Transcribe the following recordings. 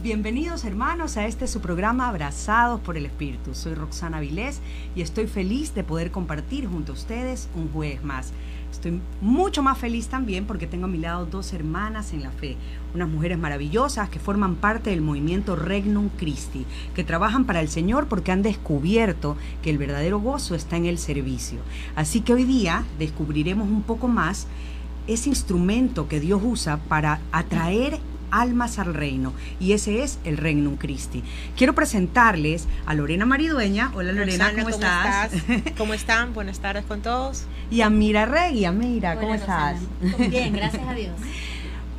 Bienvenidos hermanos a este su programa Abrazados por el Espíritu. Soy Roxana Vilés y estoy feliz de poder compartir junto a ustedes un jueves más. Estoy mucho más feliz también porque tengo a mi lado dos hermanas en la fe, unas mujeres maravillosas que forman parte del movimiento Regnum Christi, que trabajan para el Señor porque han descubierto que el verdadero gozo está en el servicio. Así que hoy día descubriremos un poco más ese instrumento que Dios usa para atraer almas al reino y ese es el Regnum Christi. Quiero presentarles a Lorena Maridueña. Hola Lorena, ¿cómo, estás? ¿Cómo están? Buenas tardes con todos. Y a Mira Regui, Mira, ¿cómo estás? Bien, gracias a Dios.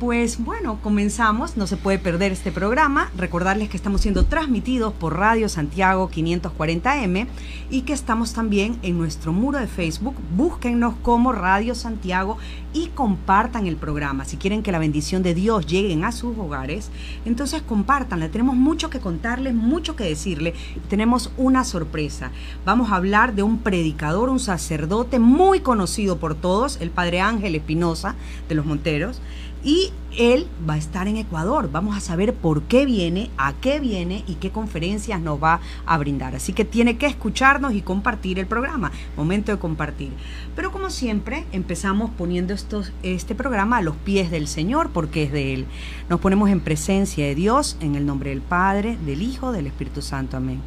Pues bueno, comenzamos, no se puede perder este programa. Recordarles que estamos siendo transmitidos por Radio Santiago 540M y que estamos también en nuestro muro de Facebook. Búsquennos como Radio Santiago y compartan el programa. Si quieren que la bendición de Dios llegue a sus hogares, entonces compártanla. Tenemos mucho que contarles, mucho que decirle. Tenemos una sorpresa. Vamos a hablar de un predicador, un sacerdote muy conocido por todos, el Padre Ángel Espinosa de los Monteros y él va a estar en Ecuador. Vamos a saber por qué viene, a qué viene y qué conferencias nos va a brindar. Así que tiene que escucharnos y compartir el programa. Momento de compartir. Pero como siempre, empezamos poniendo estos, este programa a los pies del Señor porque es de Él. Nos ponemos en presencia de Dios en el nombre del Padre, del Hijo, del Espíritu Santo. Amén.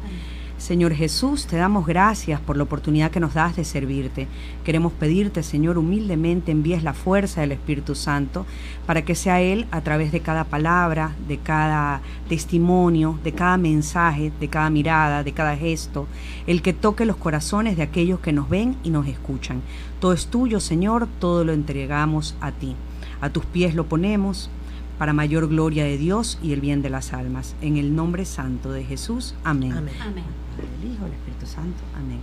Señor Jesús, te damos gracias por la oportunidad que nos das de servirte. Queremos pedirte, Señor, humildemente envíes la fuerza del Espíritu Santo para que sea Él a través de cada palabra, de cada testimonio, de cada mensaje, de cada mirada, de cada gesto, el que toque los corazones de aquellos que nos ven y nos escuchan. Todo es tuyo, Señor, todo lo entregamos a ti. A tus pies lo ponemos para mayor gloria de Dios y el bien de las almas. En el nombre santo de Jesús. Amén. Amén. Amén. El Hijo, el Espíritu Santo. Amén.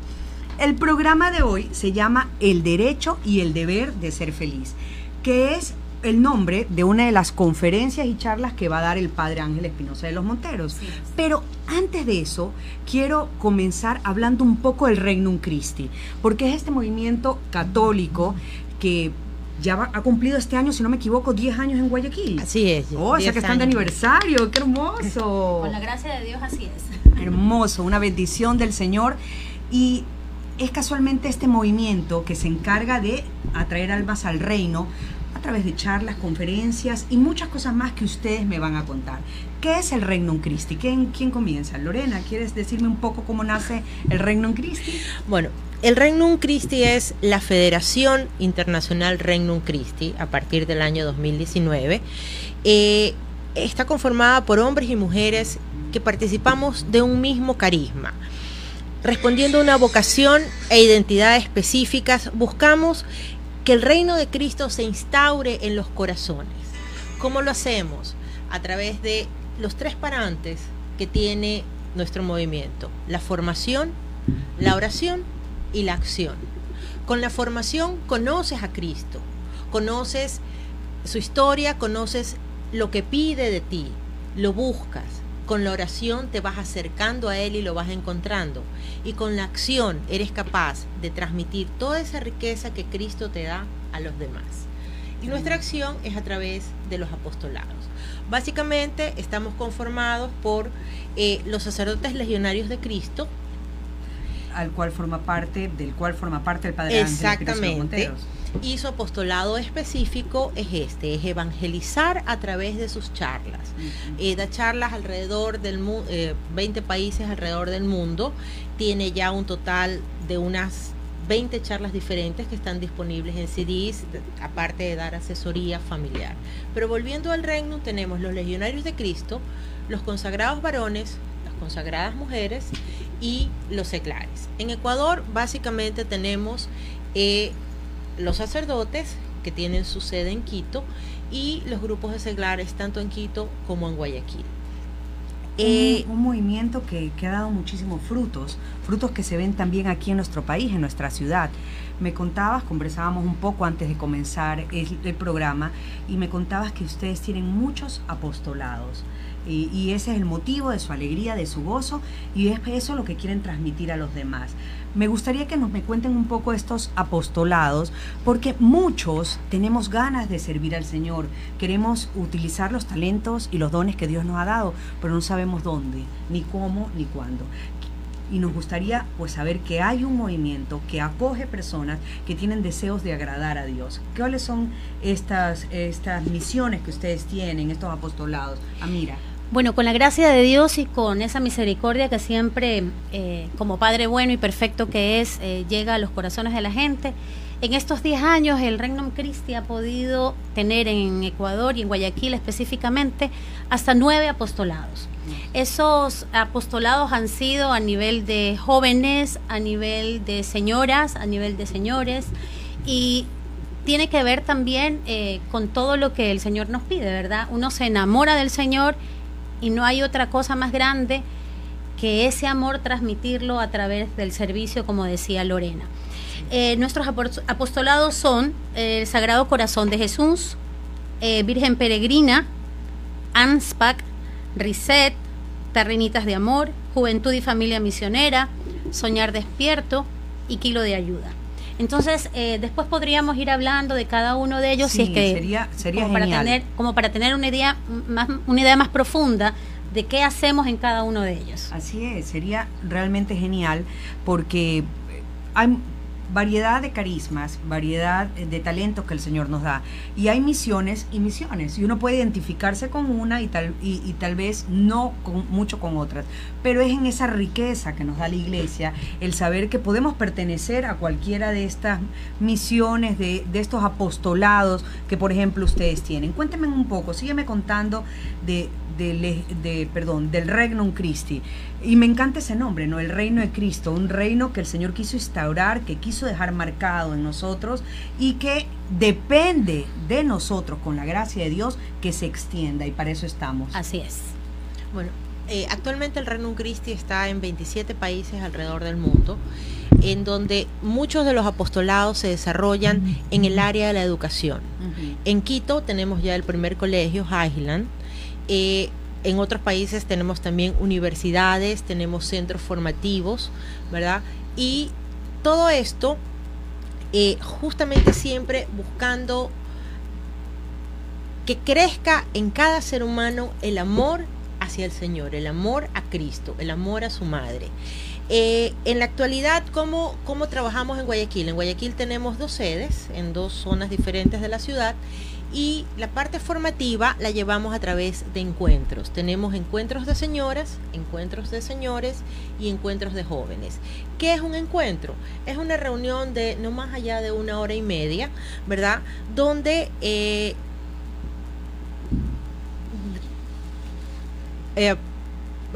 El programa de hoy se llama El derecho y el deber de ser feliz, que es el nombre de una de las conferencias y charlas que va a dar el Padre Ángel Espinosa de los Monteros. Pero antes de eso, quiero comenzar hablando un poco del Regnum Christi, porque es este movimiento católico que ya ha cumplido este año, si no me equivoco, 10 años en Guayaquil. Así es. Oh, o sea que están de aniversario, qué hermoso. Con la gracia de Dios, así es. Hermoso, una bendición del Señor. Y es casualmente este movimiento que se encarga de atraer almas al reino a través de charlas, conferencias y muchas cosas más que ustedes me van a contar. ¿Qué es el Regnum Christi? ¿Quién, quién comienza? Lorena, ¿quieres decirme un poco cómo nace el Regnum Christi? Bueno, el Regnum Christi es la Federación Internacional Regnum Christi a partir del año 2019. Eh, está conformada por hombres y mujeres que participamos de un mismo carisma. Respondiendo a una vocación e identidad específicas, buscamos que el reino de Cristo se instaure en los corazones. ¿Cómo lo hacemos? A través de los tres parantes que tiene nuestro movimiento. La formación, la oración y la acción. Con la formación conoces a Cristo, conoces su historia, conoces lo que pide de ti, lo buscas. Con la oración te vas acercando a Él y lo vas encontrando. Y con la acción eres capaz de transmitir toda esa riqueza que Cristo te da a los demás. Y nuestra acción es a través de los apostolados. Básicamente estamos conformados por eh, los sacerdotes legionarios de Cristo, al cual forma parte, del cual forma parte el Padre Exactamente. Y su apostolado específico es este, es evangelizar a través de sus charlas. Eh, da charlas alrededor del mundo, 20 países alrededor del mundo. Tiene ya un total de unas 20 charlas diferentes que están disponibles en CDs, aparte de dar asesoría familiar. Pero volviendo al reino, tenemos los legionarios de Cristo, los consagrados varones, las consagradas mujeres y los seglares. En Ecuador básicamente tenemos eh, los sacerdotes que tienen su sede en Quito y los grupos de seglares tanto en Quito como en Guayaquil. un, eh, movimiento que, que, ha dado muchísimos frutos, frutos que se ven también aquí en nuestro país, en nuestra ciudad. Me contabas, conversábamos un poco antes de comenzar el, el programa, y me contabas que ustedes tienen muchos apostolados. Y, ese es el motivo de su alegría, de su gozo, y es eso lo que quieren transmitir a los demás. Me gustaría que nos me cuenten un poco estos apostolados, porque muchos tenemos ganas de servir al Señor, queremos utilizar los talentos y los dones que Dios nos ha dado, pero no sabemos dónde, ni cómo, ni cuándo y nos gustaría pues saber que hay un movimiento que acoge personas que tienen deseos de agradar a Dios. ¿Cuáles son estas, estas misiones que ustedes tienen, estos apostolados? Amira. Bueno, con la gracia de Dios y con esa misericordia que siempre, eh, como Padre bueno y perfecto que es, eh, llega a los corazones de la gente, en estos 10 años el Regnum Christi ha podido tener en Ecuador y en Guayaquil específicamente hasta nueve apostolados. Esos apostolados han sido a nivel de jóvenes, a nivel de señoras, a nivel de señores y tiene que ver también eh, con todo lo que el Señor nos pide, ¿verdad? Uno se enamora del Señor y no hay otra cosa más grande que ese amor transmitirlo a través del servicio, como decía Lorena. Eh, nuestros apostolados son el Sagrado Corazón de Jesús, eh, Virgen Peregrina, ANSPAC, Reset, Terrenitas de Amor, Juventud y Familia Misionera, Soñar Despierto y Kilo de Ayuda. Entonces, eh, después podríamos ir hablando de cada uno de ellos si es que sería, sería como para tener como para tener una idea más una idea más profunda de qué hacemos en cada uno de ellos. Así es, sería realmente genial porque hay variedad de carismas, variedad de talentos que el Señor nos da. Y hay misiones y misiones. Y uno puede identificarse con una y tal, y, tal vez no con, mucho con otras. Pero es en esa riqueza que nos da la iglesia el saber que podemos pertenecer a cualquiera de estas misiones, de, de estos apostolados que, por ejemplo, ustedes tienen. Cuéntenme un poco, sígueme contando de, de, perdón, del Regnum Christi. Y me encanta ese nombre, ¿no? El reino de Cristo, un reino que el Señor quiso instaurar, que quiso dejar marcado en nosotros y que depende de nosotros, con la gracia de Dios, que se extienda y para eso estamos. Así es. Bueno, eh, actualmente el Regnum Christi está en 27 países alrededor del mundo, en donde muchos de los apostolados se desarrollan en el área de la educación. En Quito tenemos ya el primer colegio, Highland, eh, en otros países tenemos también universidades, tenemos centros formativos, ¿verdad? Y todo esto eh, justamente siempre buscando que crezca en cada ser humano el amor hacia el Señor, el amor a Cristo, el amor a su madre. Eh, en la actualidad, ¿cómo, ¿cómo trabajamos en Guayaquil? En Guayaquil tenemos dos sedes en dos zonas diferentes de la ciudad y la parte formativa la llevamos a través de encuentros. Tenemos encuentros de señoras, encuentros de señores y encuentros de jóvenes. ¿Qué es un encuentro? Es una reunión de no más allá de una hora y media, ¿verdad? Donde eh, eh,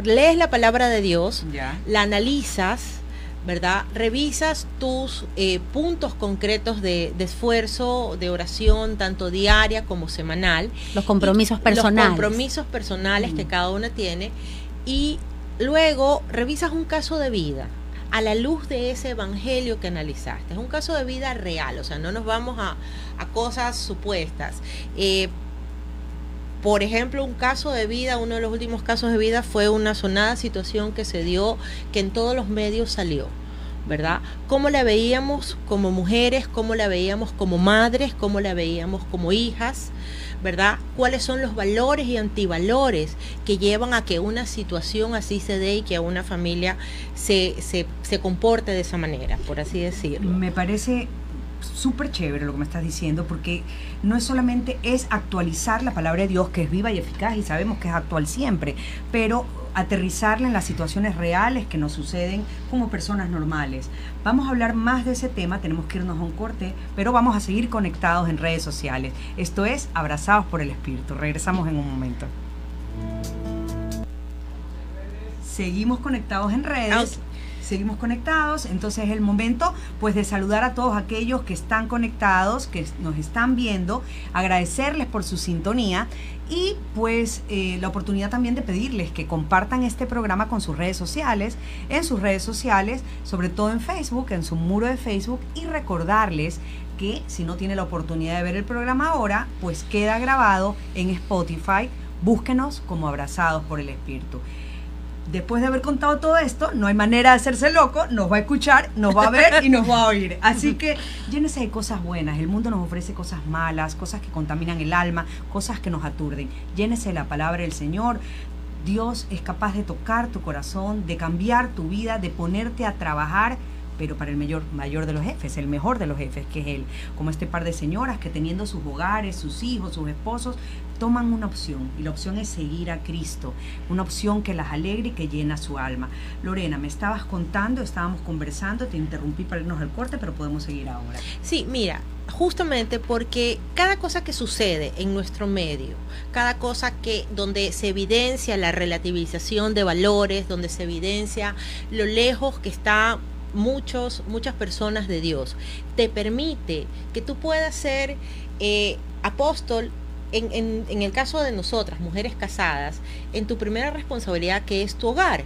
lees la palabra de Dios, la analizas, ¿verdad? Revisas tus eh, puntos concretos de, esfuerzo, de oración, tanto diaria como semanal. Los compromisos personales. Los compromisos personales que cada uno tiene. Y luego revisas un caso de vida a la luz de ese evangelio que analizaste. Es un caso de vida real, o sea, no nos vamos a, cosas supuestas. Eh, por ejemplo, un caso de vida, uno de los últimos casos de vida fue una sonada situación que se dio, que en todos los medios salió. ¿verdad? ¿Cómo la veíamos como mujeres? ¿Cómo la veíamos como madres? ¿Cómo la veíamos como hijas? ¿Verdad? ¿Cuáles son los valores y antivalores que llevan a que una situación así se dé y que a una familia se, se, se comporte de esa manera, por así decirlo? Me parece súper chévere lo que me estás diciendo, porque no es solamente es actualizar la palabra de Dios, que es viva y eficaz, y sabemos que es actual siempre, pero aterrizarla en las situaciones reales que nos suceden como personas normales. Vamos a hablar más de ese tema, tenemos que irnos a un corte, pero vamos a seguir conectados en redes sociales. Esto es Abrazados por el Espíritu. Regresamos en un momento. Seguimos conectados en redes. Seguimos conectados, entonces es el momento pues de saludar a todos aquellos que están conectados, que nos están viendo, agradecerles por su sintonía y pues eh, la oportunidad también de pedirles que compartan este programa con sus redes sociales, en sus redes sociales, sobre todo en Facebook, en su muro de Facebook y recordarles que si no tiene la oportunidad de ver el programa ahora, pues queda grabado en Spotify. Búsquenos como abrazados por el Espíritu después de haber contado todo esto, no hay manera de hacerse loco, nos va a escuchar, nos va a ver y nos va a oír. Así que llénese de cosas buenas. El mundo nos ofrece cosas malas, cosas que contaminan el alma, cosas que nos aturden. Llénese de la palabra del Señor. Dios es capaz de tocar tu corazón, de cambiar tu vida, de ponerte a trabajar pero para el mayor, mayor de los jefes, el mejor de los jefes, que es él. Como este par de señoras que teniendo sus hogares, sus hijos, sus esposos, toman una opción y la opción es seguir a Cristo, una opción que las alegre y que llena su alma. Lorena, me estabas contando, estábamos conversando, te interrumpí para irnos al corte, pero podemos seguir ahora. Sí, mira, justamente porque cada cosa que sucede en nuestro medio, cada cosa que donde se evidencia la relativización de valores, donde se evidencia lo lejos que está muchos, muchas personas de Dios, te permite que tú puedas ser eh, apóstol en, en, el caso de nosotras, mujeres casadas, en tu primera responsabilidad que es tu hogar.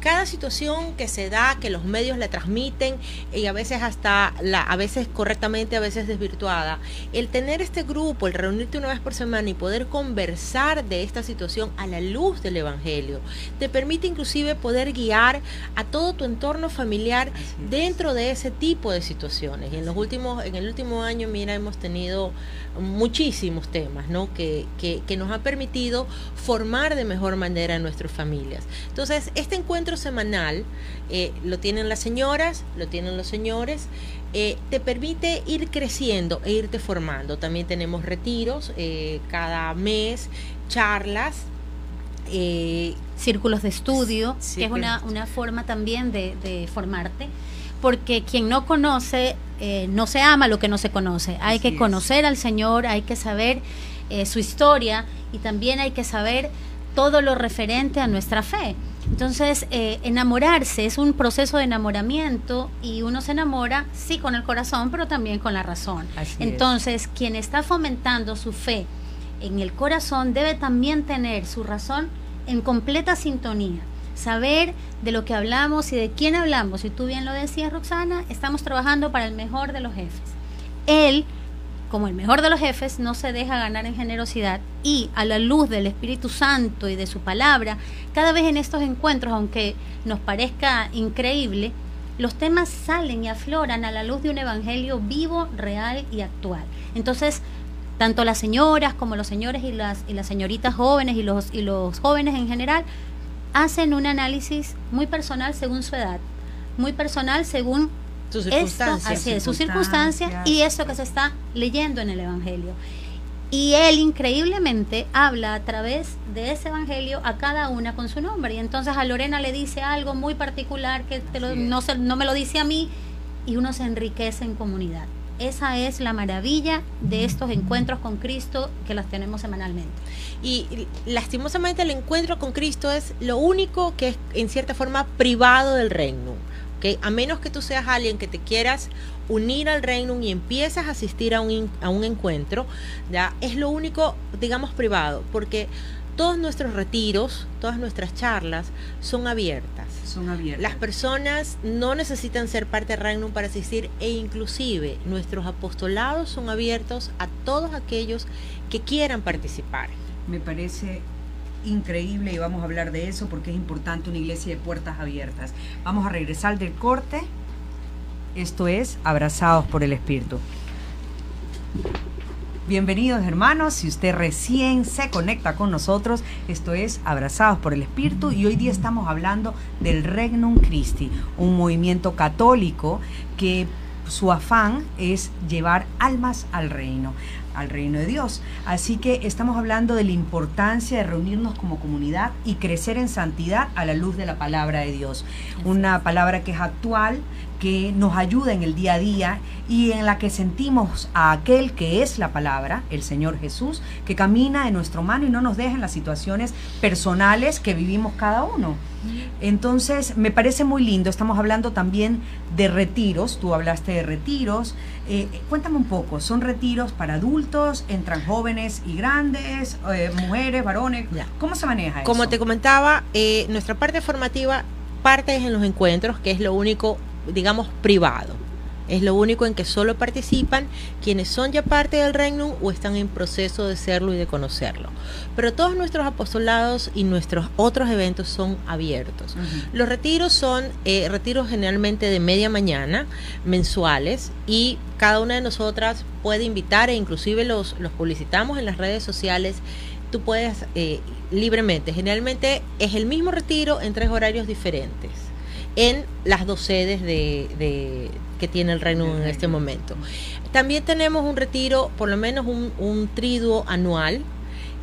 Cada situación que se da, que los medios la transmiten y a veces hasta, la, a veces correctamente, a veces desvirtuada, el tener este grupo, el reunirte una vez por semana y poder conversar de esta situación a la luz del Evangelio, te permite inclusive poder guiar a todo tu entorno familiar dentro de ese tipo de situaciones. Y en los últimos, en el último año, mira, hemos tenido muchísimos temas, ¿no? Que, que, nos ha permitido formar de mejor manera a nuestras familias. Entonces, este encuentro semanal eh, lo tienen las señoras, lo tienen los señores, eh, te permite ir creciendo e irte formando. También tenemos retiros eh, cada mes, charlas. círculos de estudio, que es una, una forma también de, de formarte porque quien no conoce, eh, no se ama lo que no se conoce. Hay que conocer al Señor, hay que saber eh, su historia y también hay que saber todo lo referente a nuestra fe. Entonces, eh, enamorarse es un proceso de enamoramiento y uno se enamora, sí, con el corazón, pero también con la razón. Entonces, quien está fomentando su fe en el corazón debe también tener su razón en completa sintonía saber de lo que hablamos y de quién hablamos. Y tú bien lo decías, Roxana, estamos trabajando para el mejor de los jefes. Él, como el mejor de los jefes, no se deja ganar en generosidad y a la luz del Espíritu Santo y de su palabra, cada vez en estos encuentros, aunque nos parezca increíble, los temas salen y afloran a la luz de un evangelio vivo, real y actual. Entonces, tanto las señoras como los señores y las, y las señoritas jóvenes y los, y los jóvenes en general hacen un análisis muy personal según su edad, muy personal según sus circunstancias, sus circunstancias y eso que se está leyendo en el Evangelio. Y él increíblemente habla a través de ese evangelio a cada una con su nombre. Y entonces a Lorena le dice algo muy particular que no, no me lo dice a mí y uno se enriquece en comunidad. Esa es la maravilla de estos encuentros con Cristo que las tenemos semanalmente. Y lastimosamente el encuentro con Cristo es lo único que es en cierta forma privado del reino. A menos que tú seas alguien que te quieras unir al reino y empiezas a asistir a un, a un encuentro, ya es lo único, digamos, privado. Porque todos nuestros retiros, todas nuestras charlas son abiertas. Son abiertas. Las personas no necesitan ser parte de Regnum para asistir e inclusive nuestros apostolados son abiertos a todos aquellos que quieran participar. Me parece increíble y vamos a hablar de eso porque es importante una iglesia de puertas abiertas. Vamos a regresar del corte. Esto es Abrazados por el Espíritu. Bienvenidos hermanos, si usted recién se conecta con nosotros, esto es Abrazados por el Espíritu y hoy día estamos hablando del Regnum Christi, un movimiento católico que su afán es llevar almas al reino. Al reino de Dios. Así que estamos hablando de la importancia de reunirnos como comunidad y crecer en santidad a la luz de la palabra de Dios. Una palabra que es actual, que nos ayuda en el día a día y en la que sentimos a aquel que es la palabra, el Señor Jesús, que camina en nuestro mano y no nos deja en las situaciones personales que vivimos cada uno. Entonces, me parece muy lindo. Estamos hablando también de retiros. Tú hablaste de retiros. Eh, cuéntame un poco. ¿Son retiros para adultos? ¿Entran jóvenes y grandes? Eh, ¿Mujeres, varones? ¿Cómo se maneja eso? Como te comentaba, eh, nuestra parte formativa parte en los encuentros, que es lo único digamos, privado. Es lo único en que solo participan quienes son ya parte del reino o están en proceso de serlo y de conocerlo. Pero todos nuestros apostolados y nuestros otros eventos son abiertos. Los retiros son eh, retiros generalmente de media mañana, mensuales, y cada una de nosotras puede invitar e inclusive los, los publicitamos en las redes sociales. Tú puedes eh, libremente, generalmente es el mismo retiro en tres horarios diferentes en las dos sedes de, que tiene el Reino en este momento. También tenemos un retiro, por lo menos un, triduo anual,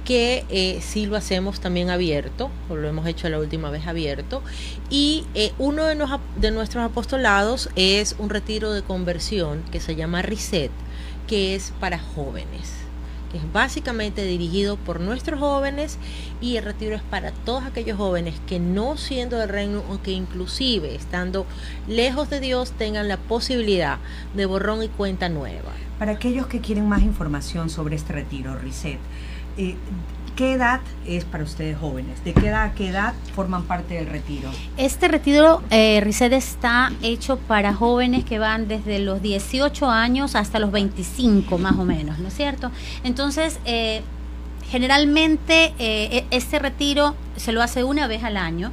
que eh, sí lo hacemos también abierto, o lo hemos hecho la última vez abierto, y eh, uno de, de nuestros apostolados es un retiro de conversión que se llama Reset, que es para jóvenes que es básicamente dirigido por nuestros jóvenes y el retiro es para todos aquellos jóvenes que no siendo del reino o que inclusive estando lejos de Dios tengan la posibilidad de borrón y cuenta nueva. Para aquellos que quieren más información sobre este retiro, Reset, eh, ¿Qué edad es para ustedes jóvenes? ¿De qué edad a qué edad forman parte del retiro? Este retiro eh, está hecho para jóvenes que van desde los 18 años hasta los 25 más o menos, ¿no es cierto? Entonces, eh, generalmente eh, e-, este retiro se lo hace una vez al año.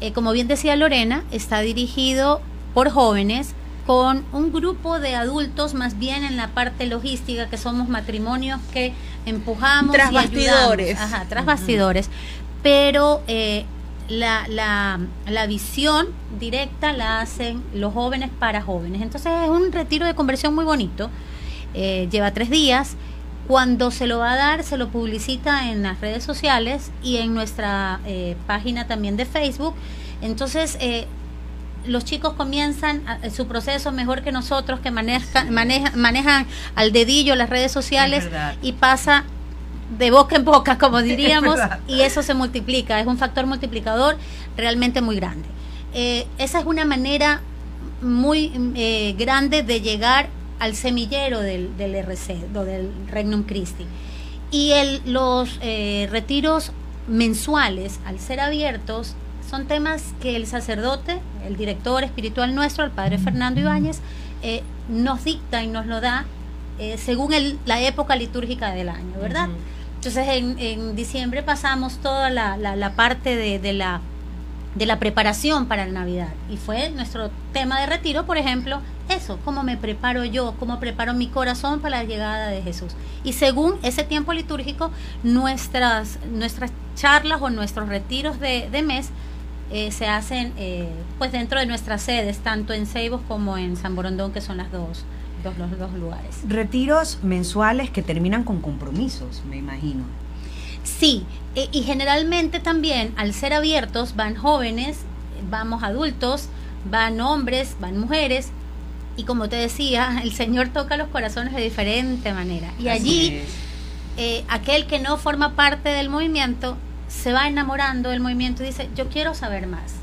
Eh, como bien decía Lorena, está dirigido por jóvenes con un grupo de adultos más bien en la parte logística que somos matrimonios que empujamos tras bastidores. Ajá, tras bastidores. Pero eh, la, la, la, visión directa la hacen los jóvenes para jóvenes. Entonces es un retiro de conversión muy bonito. Eh, lleva tres días. Cuando se lo va a dar se lo publicita en las redes sociales y en nuestra eh, página también de Facebook. Entonces eh, los chicos comienzan su proceso mejor que nosotros que manejan, manejan al dedillo las redes sociales y pasa de boca en boca, como diríamos, y eso se multiplica, es un factor multiplicador realmente muy grande. Eh, esa es una manera muy eh, grande de llegar al semillero del, del RC, del Regnum Christi. Y el, los eh, retiros mensuales, al ser abiertos, son temas que el sacerdote, el director espiritual nuestro, el padre Fernando Ibáñez, eh, nos dicta y nos lo da eh, según la época litúrgica del año, ¿verdad? Entonces en, diciembre pasamos toda la, parte de, la, de la preparación para la Navidad y fue nuestro tema de retiro, por ejemplo, eso, cómo me preparo yo, cómo preparo mi corazón para la llegada de Jesús. Y según ese tiempo litúrgico, nuestras, nuestras charlas o nuestros retiros de, de mes eh, se hacen eh, pues dentro de nuestras sedes, tanto en Ceibos como en San Borondón, que son las dos, dos, los dos lugares. Retiros mensuales que terminan con compromisos, me imagino. Sí, e, y generalmente también al ser abiertos van jóvenes, vamos adultos, van hombres, van mujeres, y como te decía, el Señor toca los corazones de diferente manera. Y allí, eh, aquel que no forma parte del movimiento se va enamorando del movimiento y dice, yo quiero saber más,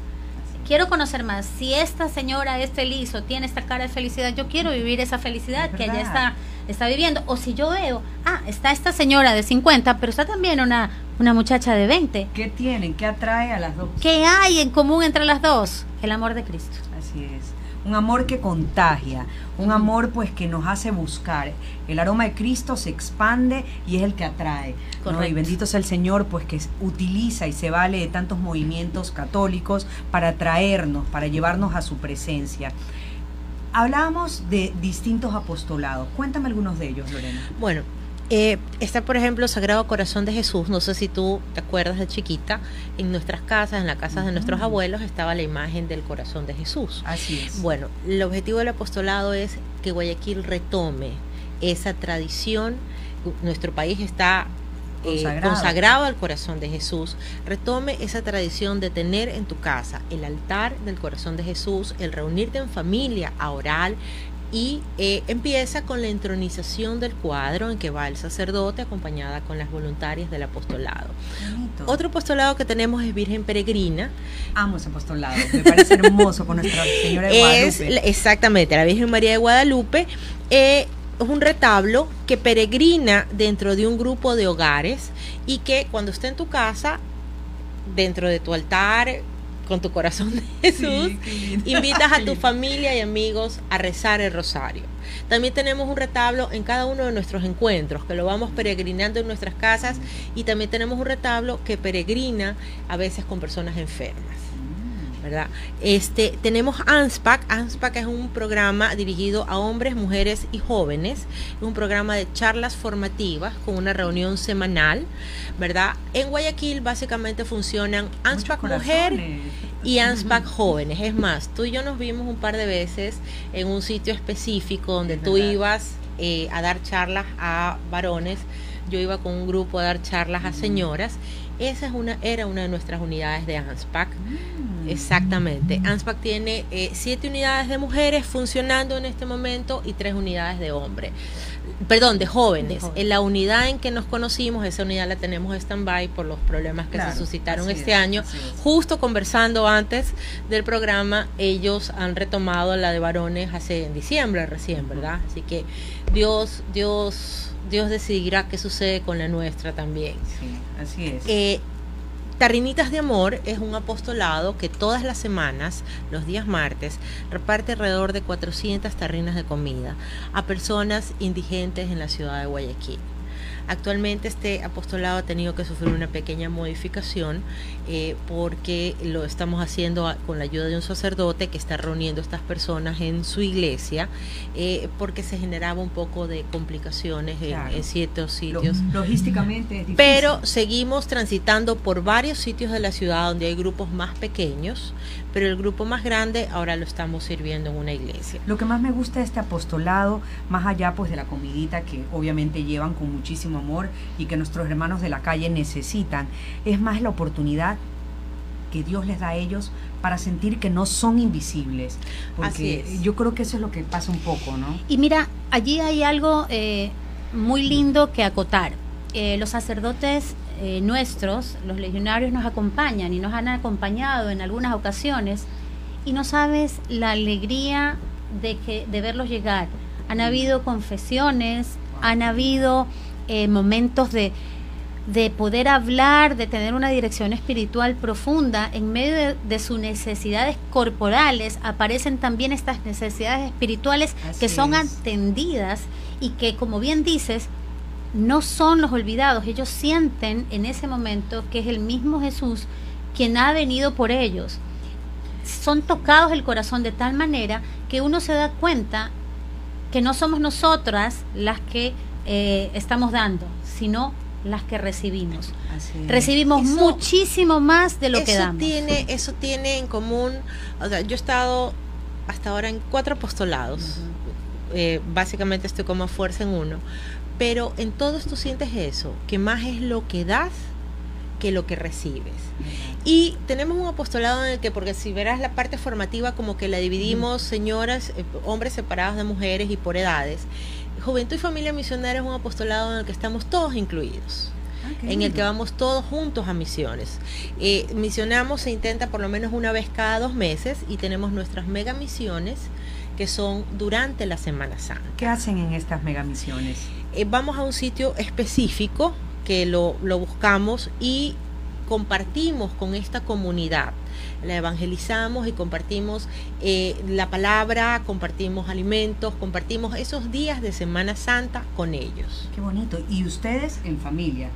quiero conocer más. Si esta señora es feliz o tiene esta cara de felicidad, yo quiero vivir esa felicidad que ella está, está viviendo. O si yo veo, ah, está esta señora de 50, pero está también una, una muchacha de 20. ¿Qué tienen? ¿Qué atrae a las dos? ¿Qué hay en común entre las dos? El amor de Cristo. Así es un amor que contagia, un amor pues que nos hace buscar. El aroma de Cristo se expande y es el que atrae. Y bendito sea el Señor pues que utiliza y se vale de tantos movimientos católicos para atraernos, para llevarnos a su presencia. Hablábamos de distintos apostolados. Cuéntame algunos de ellos, Lorena. Bueno, eh, está, por ejemplo, Sagrado Corazón de Jesús. No sé si tú te acuerdas de chiquita. En nuestras casas, en las casas de nuestros abuelos, estaba la imagen del corazón de Jesús. Así es. Bueno, el objetivo del apostolado es que Guayaquil retome esa tradición nuestro país está eh, consagrado. al corazón de Jesús, retome esa tradición de tener en tu casa el altar del corazón de Jesús, el reunirte en familia a orar y eh, empieza con la entronización del cuadro en que va el sacerdote acompañada con las voluntarias del apostolado. Otro apostolado que tenemos es Virgen Peregrina. Amo ese apostolado, me parece hermoso con Nuestra Señora de Guadalupe. Es, exactamente, la Virgen María de Guadalupe. Eh, es un retablo que peregrina dentro de un grupo de hogares y que cuando esté en tu casa, dentro de tu altar, con tu corazón de Jesús, invitas a tu familia y amigos a rezar el rosario. También tenemos un retablo en cada uno de nuestros encuentros, que lo vamos peregrinando en nuestras casas y también tenemos un retablo que peregrina a veces con personas enfermas. ¿Verdad? Este, tenemos ANSPAC. ANSPAC es un programa dirigido a hombres, mujeres y jóvenes. Es un programa de charlas formativas con una reunión semanal, ¿verdad? En Guayaquil básicamente funcionan ANSPAC Mujer y ANSPAC Jóvenes. Es más, tú y yo nos vimos un par de veces en un sitio específico donde tú ibas eh, a dar charlas a varones. Yo iba con un grupo a dar charlas a señoras esa es una, era una de nuestras unidades de ANSPAC. Mm. Exactamente. ANSPAC tiene eh, siete unidades de mujeres funcionando en este momento y tres unidades de hombres. Perdón, de jóvenes. En la unidad en que nos conocimos, esa unidad la tenemos stand-by por los problemas que se suscitaron este año. Justo conversando antes del programa, ellos han retomado la de varones hace en diciembre recién, ¿verdad? Así que Dios, Dios Dios decidirá qué sucede con la nuestra también. Sí, así es. Eh, Tarrinitas de Amor es un apostolado que todas las semanas, los días martes, reparte alrededor de 400 tarrinas de comida a personas indigentes en la ciudad de Guayaquil. Actualmente este apostolado ha tenido que sufrir una pequeña modificación eh, porque lo estamos haciendo con la ayuda de un sacerdote que está reuniendo a estas personas en su iglesia eh, porque se generaba un poco de complicaciones en, ciertos sitios. Logísticamente es difícil. Pero seguimos transitando por varios sitios de la ciudad donde hay grupos más pequeños, pero el grupo más grande ahora lo estamos sirviendo en una iglesia. Lo que más me gusta de este apostolado, más allá pues de la comidita que obviamente llevan con muchísimo amor y que nuestros hermanos de la calle necesitan. Es más la oportunidad que Dios les da a ellos para sentir que no son invisibles. Porque yo creo que eso es lo que pasa un poco, ¿no? Y mira, allí hay algo eh, muy lindo que acotar. Eh, los sacerdotes eh, nuestros, los legionarios, nos acompañan y nos han acompañado en algunas ocasiones y no sabes la alegría de, que, de verlos llegar. Han habido confesiones, han habido eh, momentos de, de poder hablar, de tener una dirección espiritual profunda, en medio de, sus necesidades corporales, aparecen también estas necesidades espirituales que son atendidas y que, como bien dices, no son los olvidados. Ellos sienten en ese momento que es el mismo Jesús quien ha venido por ellos. Son tocados el corazón de tal manera que uno se da cuenta que no somos nosotras las que eh, estamos dando, sino las que recibimos. Recibimos muchísimo más de lo que damos. Tiene, eso tiene en común, o sea, yo he estado hasta ahora en cuatro apostolados, eh, básicamente estoy como fuerza en uno, pero en todos tú sientes eso, que más es lo que das que lo que recibes. Y tenemos un apostolado en el que, porque si verás la parte formativa, como que la dividimos, señoras, eh, hombres separados de mujeres y por edades. Juventud y Familia Misionera es un apostolado en el que estamos todos incluidos. Ah, en el que vamos todos juntos a misiones. Eh, misionamos, se intenta por lo menos una vez cada dos meses y tenemos nuestras mega misiones que son durante la Semana Santa. ¿Qué hacen en estas mega misiones? Eh, vamos a un sitio específico que lo, lo buscamos y compartimos con esta comunidad la evangelizamos y compartimos eh, la palabra, compartimos alimentos, compartimos esos días de Semana Santa con ellos. Qué bonito. ¿Y ustedes en familia?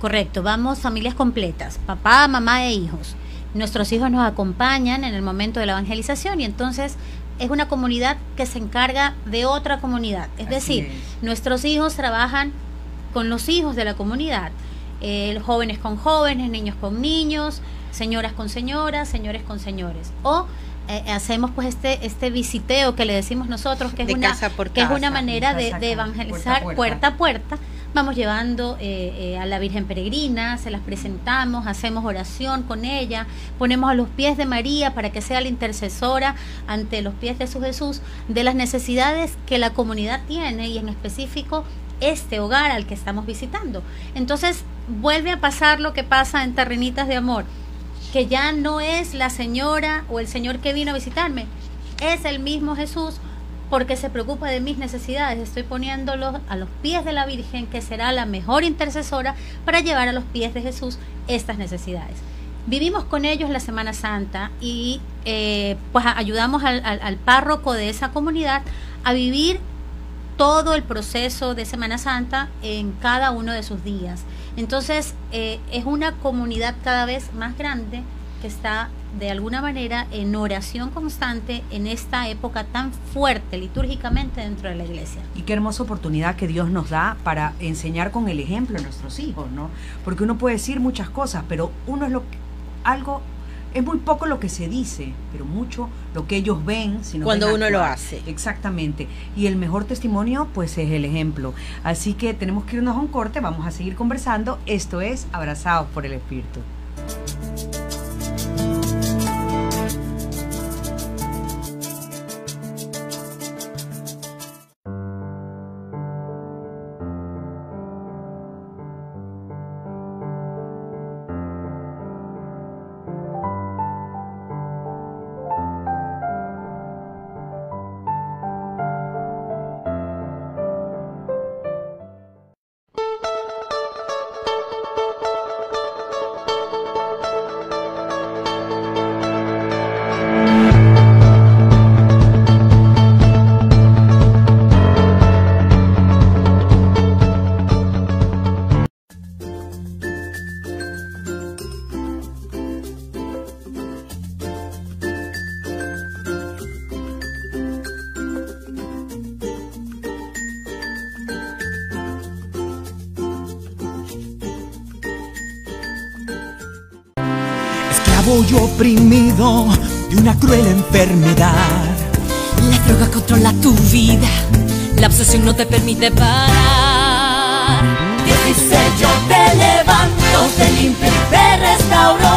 Correcto, vamos familias completas, papá, mamá e hijos. Nuestros hijos nos acompañan en el momento de la evangelización y entonces es una comunidad que se encarga de otra comunidad. Es decir, nuestros hijos trabajan con los hijos de la comunidad, eh, jóvenes con jóvenes, niños con niños, señoras con señoras, señores con señores. O eh, hacemos pues este este visiteo que le decimos nosotros que es una que es una manera de, evangelizar puerta a puerta. vamos llevando eh, eh, a la Virgen Peregrina, se las presentamos, hacemos oración con ella, ponemos a los pies de María para que sea la intercesora ante los pies de su Jesús de las necesidades que la comunidad tiene y en específico este hogar al que estamos visitando. Entonces vuelve a pasar lo que pasa en Terrenitas de Amor, que ya no es la señora o el señor que vino a visitarme, es el mismo Jesús porque se preocupa de mis necesidades. Estoy poniéndolo a los pies de la Virgen, que será la mejor intercesora para llevar a los pies de Jesús estas necesidades. Vivimos con ellos la Semana Santa y eh, pues ayudamos al, párroco de esa comunidad a vivir todo el proceso de Semana Santa en cada uno de sus días. Entonces eh, es una comunidad cada vez más grande que está de alguna manera en oración constante en esta época tan fuerte litúrgicamente dentro de la iglesia. Y qué hermosa oportunidad que Dios nos da para enseñar con el ejemplo a nuestros hijos, ¿no? Porque uno puede decir muchas cosas, pero uno es lo que, algo es muy poco lo que se dice, pero mucho lo que ellos ven. Cuando uno lo hace. Exactamente. Y el mejor testimonio, pues es el ejemplo. Así que tenemos que irnos a un corte, vamos a seguir conversando. Esto es Abrazados por el Espíritu. Cruel enfermedad. La droga controla tu vida, la obsesión no te permite parar. Dios dice yo te levanto, te limpio y te restauro,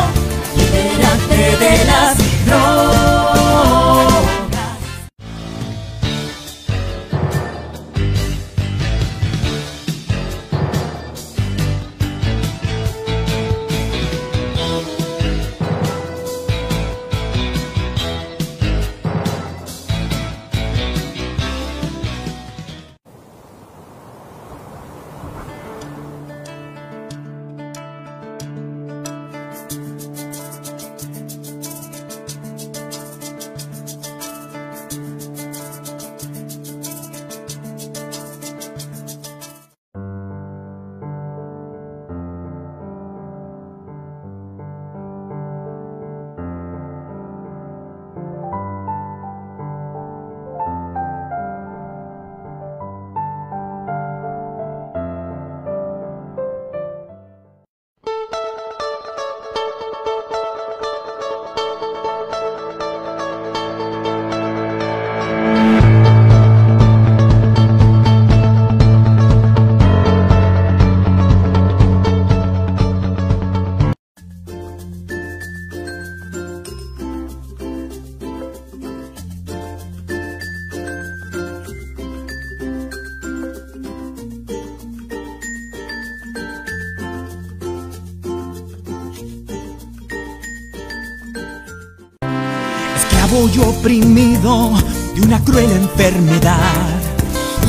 oprimido de una cruel enfermedad.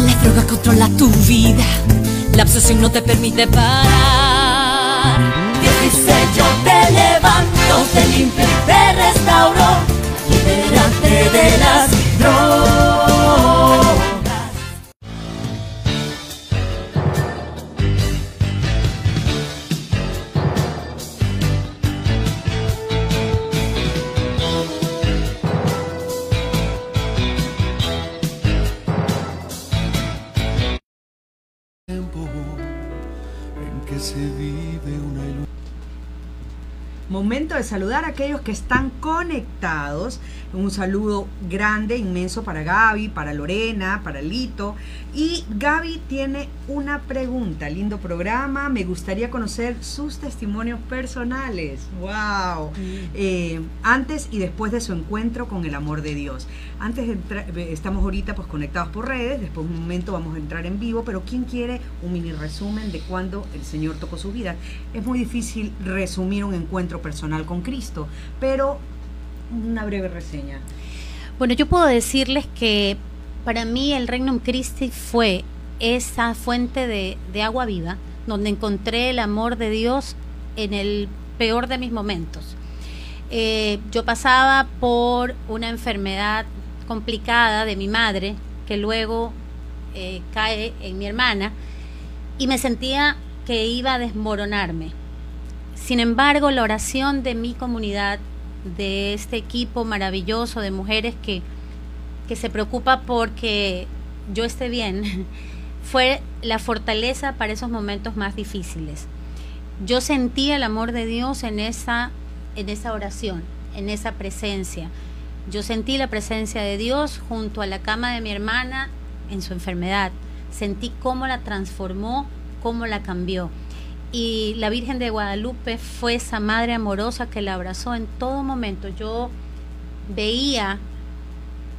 La droga controla tu vida, la obsesión no te permite parar. Dios dice yo te levanto, te limpio y te restauro, libérate de las saludar a aquellos que están conectados. Un saludo grande, inmenso para Gaby, para Lorena, para Lito. Y Gaby tiene una pregunta. Lindo programa. Me gustaría conocer sus testimonios personales. ¡Wow! Eh, antes y después de su encuentro con el amor de Dios. Antes de entrar, eh, estamos ahorita pues conectados por redes. Después de un momento vamos a entrar en vivo. Pero ¿quién quiere un mini resumen de cuando el Señor tocó su vida? Es muy difícil resumir un encuentro personal con Cristo. Pero una breve reseña. Bueno, yo puedo decirles que para mí el Regnum Christi fue esa fuente de, de, agua viva, donde encontré el amor de Dios en el peor de mis momentos. Eh, yo pasaba por una enfermedad complicada de mi madre, que luego eh, cae en mi hermana, y me sentía que iba a desmoronarme. Sin embargo, la oración de mi comunidad de este equipo maravilloso de mujeres que, que se preocupa porque yo esté bien, fue la fortaleza para esos momentos más difíciles. Yo sentí el amor de Dios en esa, en esa oración, en esa presencia. Yo sentí la presencia de Dios junto a la cama de mi hermana en su enfermedad. Sentí cómo la transformó, cómo la cambió y la Virgen de Guadalupe fue esa madre amorosa que la abrazó en todo momento. Yo veía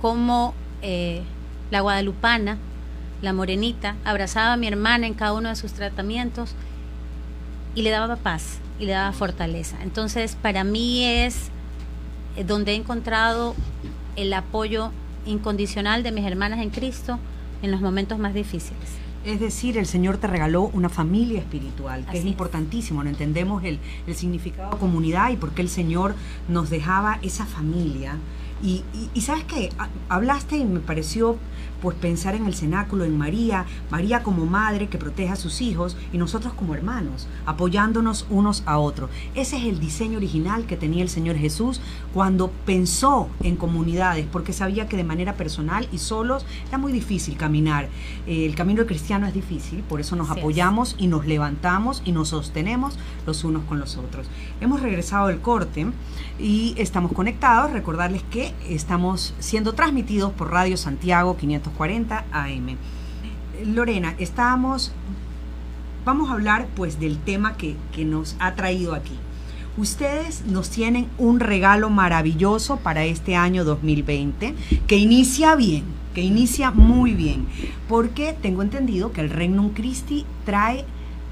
cómo eh, la guadalupana, la morenita, abrazaba a mi hermana en cada uno de sus tratamientos y le daba paz y le daba fortaleza. Entonces, para mí es eh, donde he encontrado el apoyo incondicional de mis hermanas en Cristo en los momentos más difíciles. Es decir, el Señor te regaló una familia espiritual, que es importantísimo, no entendemos el, el, significado de comunidad y por qué el Señor nos dejaba esa familia. Y, y, y sabes qué, hablaste y me pareció pues pensar en el cenáculo, en María, María como madre que protege a sus hijos y nosotros como hermanos, apoyándonos unos a otros. Ese es el diseño original que tenía el Señor Jesús cuando pensó en comunidades, porque sabía que de manera personal y solos era muy difícil caminar. Eh, el camino cristiano es difícil, por eso nos sí, apoyamos y nos levantamos y nos sostenemos los unos con los otros. Hemos regresado del corte y estamos conectados. Recordarles que estamos siendo transmitidos por Radio Santiago 540 AM. Lorena, estábamos, vamos a hablar pues del tema que, que nos ha traído aquí. Ustedes nos tienen un regalo maravilloso para este año 2020 que inicia bien, que inicia muy bien, porque tengo entendido que el Regnum Christi trae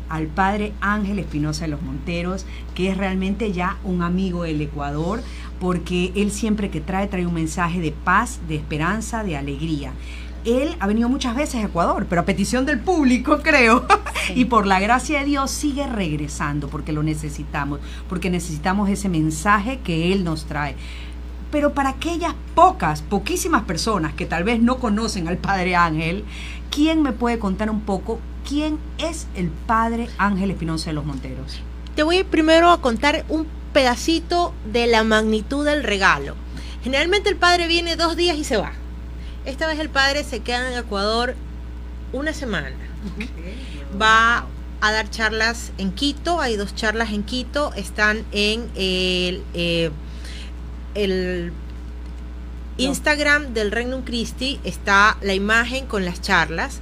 al padre Ángel Espinosa de los Monteros, que es realmente ya un amigo del Ecuador, porque él siempre que trae, trae un mensaje de paz, de esperanza, de alegría. Él ha venido muchas veces a Ecuador, pero a petición del público, creo, sí. y por la gracia de Dios sigue regresando, porque lo necesitamos, porque necesitamos ese mensaje que Él nos trae. Pero para aquellas pocas, poquísimas personas que tal vez no conocen al Padre Ángel, ¿quién me puede contar un poco quién es el Padre Ángel Espinosa de los Monteros? Te voy primero a contar un pedacito de la magnitud del regalo. Generalmente el padre viene dos días y se va. Esta vez el padre se queda en Ecuador una semana. Va a dar charlas en Quito, hay dos charlas en Quito, están en el, eh, el Instagram del Regnum Christi, está la imagen con las charlas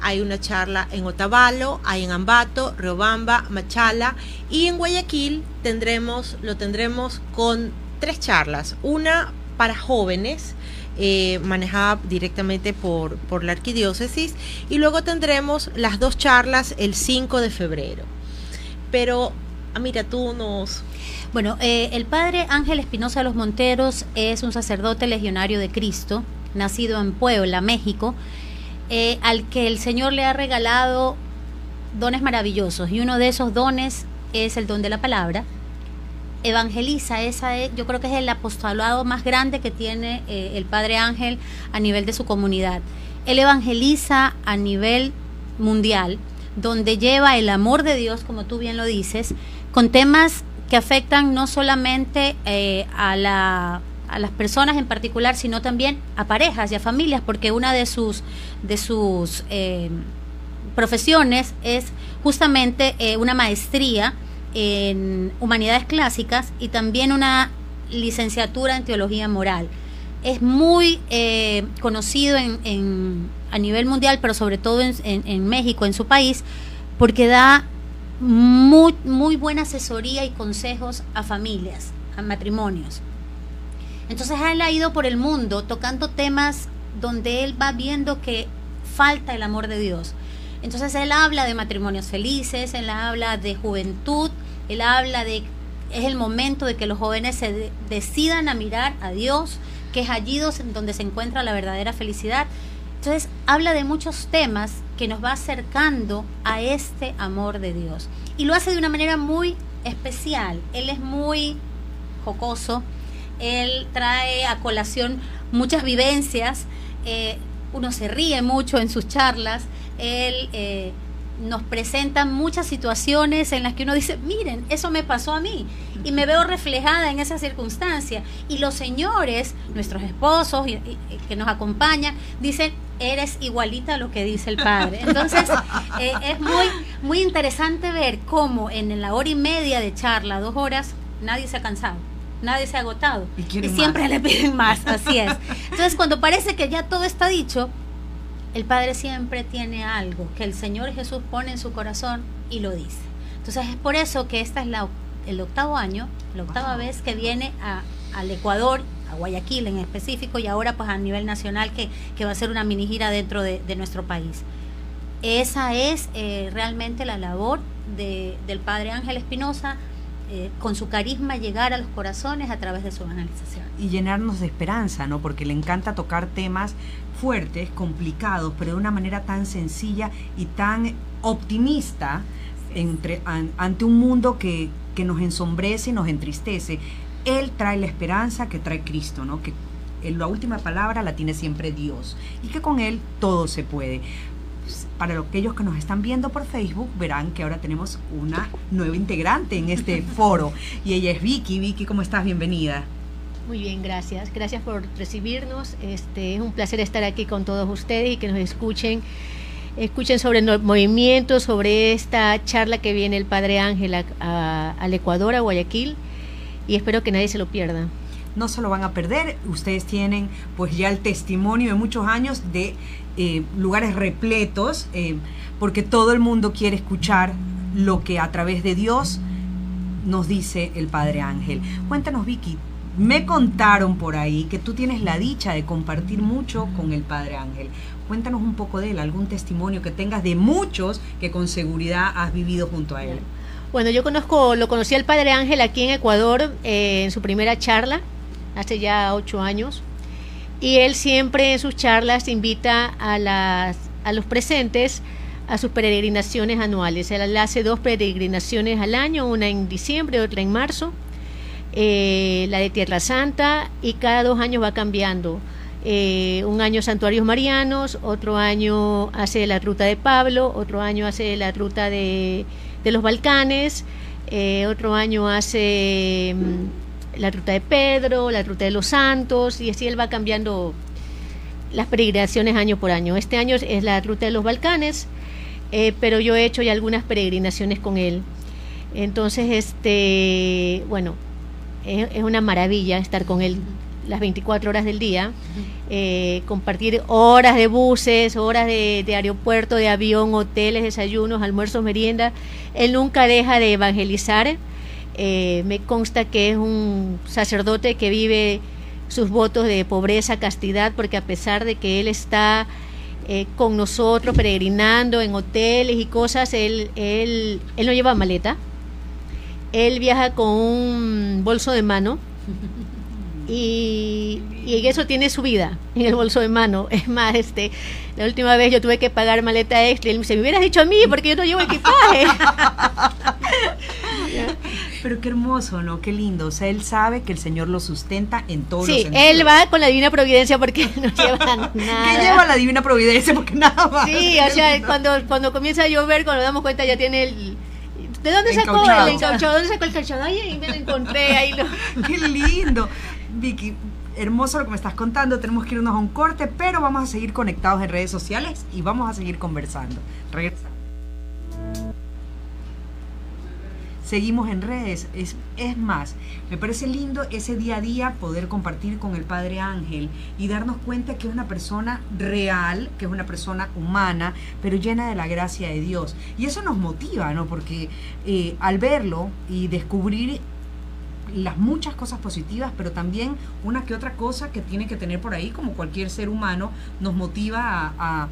hay una charla en Otavalo, hay en Ambato, Riobamba, Machala y en Guayaquil tendremos, lo tendremos con tres charlas. Una para jóvenes, eh, manejada directamente por, por la arquidiócesis, y luego tendremos las dos charlas el 5 de febrero. Pero, mira, tú nos... Bueno, eh, el padre Ángel Espinosa de los Monteros es un sacerdote legionario de Cristo, nacido en Puebla, México, eh, al que el Señor le ha regalado dones maravillosos y uno de esos dones es el don de la palabra. Evangeliza, esa es, yo creo que es el apostolado más grande que tiene eh, el Padre Ángel a nivel de su comunidad. Él evangeliza a nivel mundial, donde lleva el amor de Dios, como tú bien lo dices, con temas que afectan no solamente eh, a la a las personas en particular, sino también a parejas y a familias, porque una de sus, de sus eh, profesiones es justamente eh, una maestría en humanidades clásicas y también una licenciatura en teología moral. Es muy eh, conocido en, a nivel mundial, pero sobre todo en, en, México, en su país, porque da muy, muy buena asesoría y consejos a familias, a matrimonios. Entonces él ha ido por el mundo tocando temas donde él va viendo que falta el amor de Dios. Entonces él habla de matrimonios felices, él habla de juventud, él habla de es el momento de que los jóvenes se decidan a mirar a Dios, que es allí donde se encuentra la verdadera felicidad. Entonces habla de muchos temas que nos va acercando a este amor de Dios. Y lo hace de una manera muy especial. Él es muy jocoso, él trae a colación muchas vivencias, eh, uno se ríe mucho en sus charlas, él eh, nos presenta muchas situaciones en las que uno dice, miren, eso me pasó a mí y me veo reflejada en esa circunstancia. Y los señores, nuestros esposos que nos acompañan, dicen, eres igualita a lo que dice el padre. Entonces, eh, es muy, muy interesante ver cómo en la hora y media de charla, dos horas, nadie se ha cansado nadie se ha agotado. Y, siempre le piden más, así es. Entonces, cuando parece que ya todo está dicho, el Padre siempre tiene algo que el Señor Jesús pone en su corazón y lo dice. Entonces, es por eso que esta es la, el octavo año, la octava vez que viene a, al Ecuador, a Guayaquil en específico, y ahora pues a nivel nacional que, que va a ser una mini gira dentro de, nuestro país. Esa es eh, realmente la labor de, del Padre Ángel Espinosa, eh, con su carisma llegar a los corazones a través de su evangelización. Y llenarnos de esperanza, ¿no? Porque le encanta tocar temas fuertes, complicados, pero de una manera tan sencilla y tan optimista entre, ante un mundo que, que nos ensombrece y nos entristece. Él trae la esperanza que trae Cristo, ¿no? Que la última palabra la tiene siempre Dios y que con Él todo se puede para aquellos que nos están viendo por Facebook, verán que ahora tenemos una nueva integrante en este foro y ella es Vicky. Vicky, ¿cómo estás? Bienvenida. Muy bien, gracias. Gracias por recibirnos. Este, es un placer estar aquí con todos ustedes y que nos escuchen. Escuchen sobre el movimiento, sobre esta charla que viene el Padre Ángel al Ecuador, a Guayaquil, y espero que nadie se lo pierda no se lo van a perder. Ustedes tienen pues ya el testimonio de muchos años de eh, lugares repletos, eh, porque todo el mundo quiere escuchar lo que a través de Dios nos dice el Padre Ángel. Cuéntanos, Vicky, me contaron por ahí que tú tienes la dicha de compartir mucho con el Padre Ángel. Cuéntanos un poco de él, algún testimonio que tengas de muchos que con seguridad has vivido junto a él. Bueno, yo conozco, lo conocí al Padre Ángel aquí en Ecuador eh, en su primera charla, hace ya ocho años. Y él siempre en sus charlas invita a, las, a los presentes a sus peregrinaciones anuales. Él hace dos peregrinaciones al año, una en diciembre, otra en marzo, eh, la de Tierra Santa, y cada dos años va cambiando. Eh, un año santuarios marianos, otro año hace la ruta de Pablo, otro año hace la ruta de, de los Balcanes, eh, otro año hace mm, la ruta de Pedro, la ruta de los Santos, y así él va cambiando las peregrinaciones año por año. Este año es la ruta de los Balcanes, eh, pero yo he hecho ya algunas peregrinaciones con él. Entonces, este, bueno, es, una maravilla estar con él las 24 horas del día, eh, compartir horas de buses, horas de, de, aeropuerto, de avión, hoteles, desayunos, almuerzos, merienda. Él nunca deja de evangelizar eh, me consta que es un sacerdote que vive sus votos de pobreza, castidad, porque a pesar de que él está eh, con nosotros peregrinando en hoteles y cosas, él, él, él no lleva maleta. Él viaja con un bolso de mano y, y, eso tiene su vida en el bolso de mano. Es más, este, la última vez yo tuve que pagar maleta extra y él me dice, me hubieras dicho a mí porque yo no llevo equipaje. Pero qué hermoso, ¿no? Qué lindo. O sea, él sabe que el Señor lo sustenta en todos sí, Sí, él va con la Divina Providencia porque no lleva nada. ¿Qué lleva la Divina Providencia? Porque nada más. Sí, o sea, cuando, cuando comienza a llover, cuando nos damos cuenta ya tiene el... ¿De dónde sacó el encauchado? ¿Dónde sacó el encauchado? Ay, me lo encontré ahí. Lo... Qué lindo. Vicky, hermoso lo que me estás contando. Tenemos que irnos a un corte, pero vamos a seguir conectados en redes sociales y vamos a seguir conversando. Regresa. seguimos en redes. Es, es más, me parece lindo ese día a día poder compartir con el Padre Ángel y darnos cuenta que es una persona real, que es una persona humana, pero llena de la gracia de Dios. Y eso nos motiva, ¿no? Porque eh, al verlo y descubrir las muchas cosas positivas, pero también una que otra cosa que tiene que tener por ahí, como cualquier ser humano, nos motiva a, a,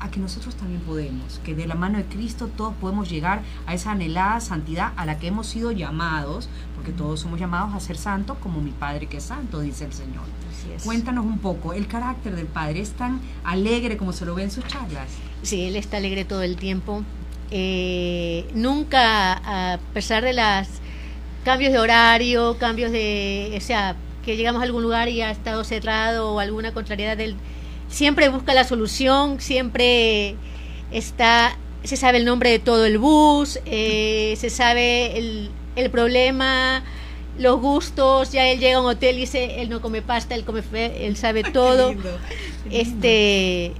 a, que nosotros también podemos, que de la mano de Cristo todos podemos llegar a esa anhelada santidad a la que hemos sido llamados, porque todos somos llamados a ser santos como mi Padre que es santo, dice el Señor. Cuéntanos un poco, el carácter del Padre es tan alegre como se lo ve en sus charlas. Sí, él está alegre todo el tiempo. Eh, nunca, a pesar de los cambios de horario, cambios de, o sea, que llegamos a algún lugar y ha estado cerrado o alguna contrariedad del, siempre busca la solución, siempre está, se sabe el nombre de todo el bus, eh, se sabe el, el problema, los gustos, ya él llega a un hotel y dice, él no come pasta, él come fe, él sabe todo. Este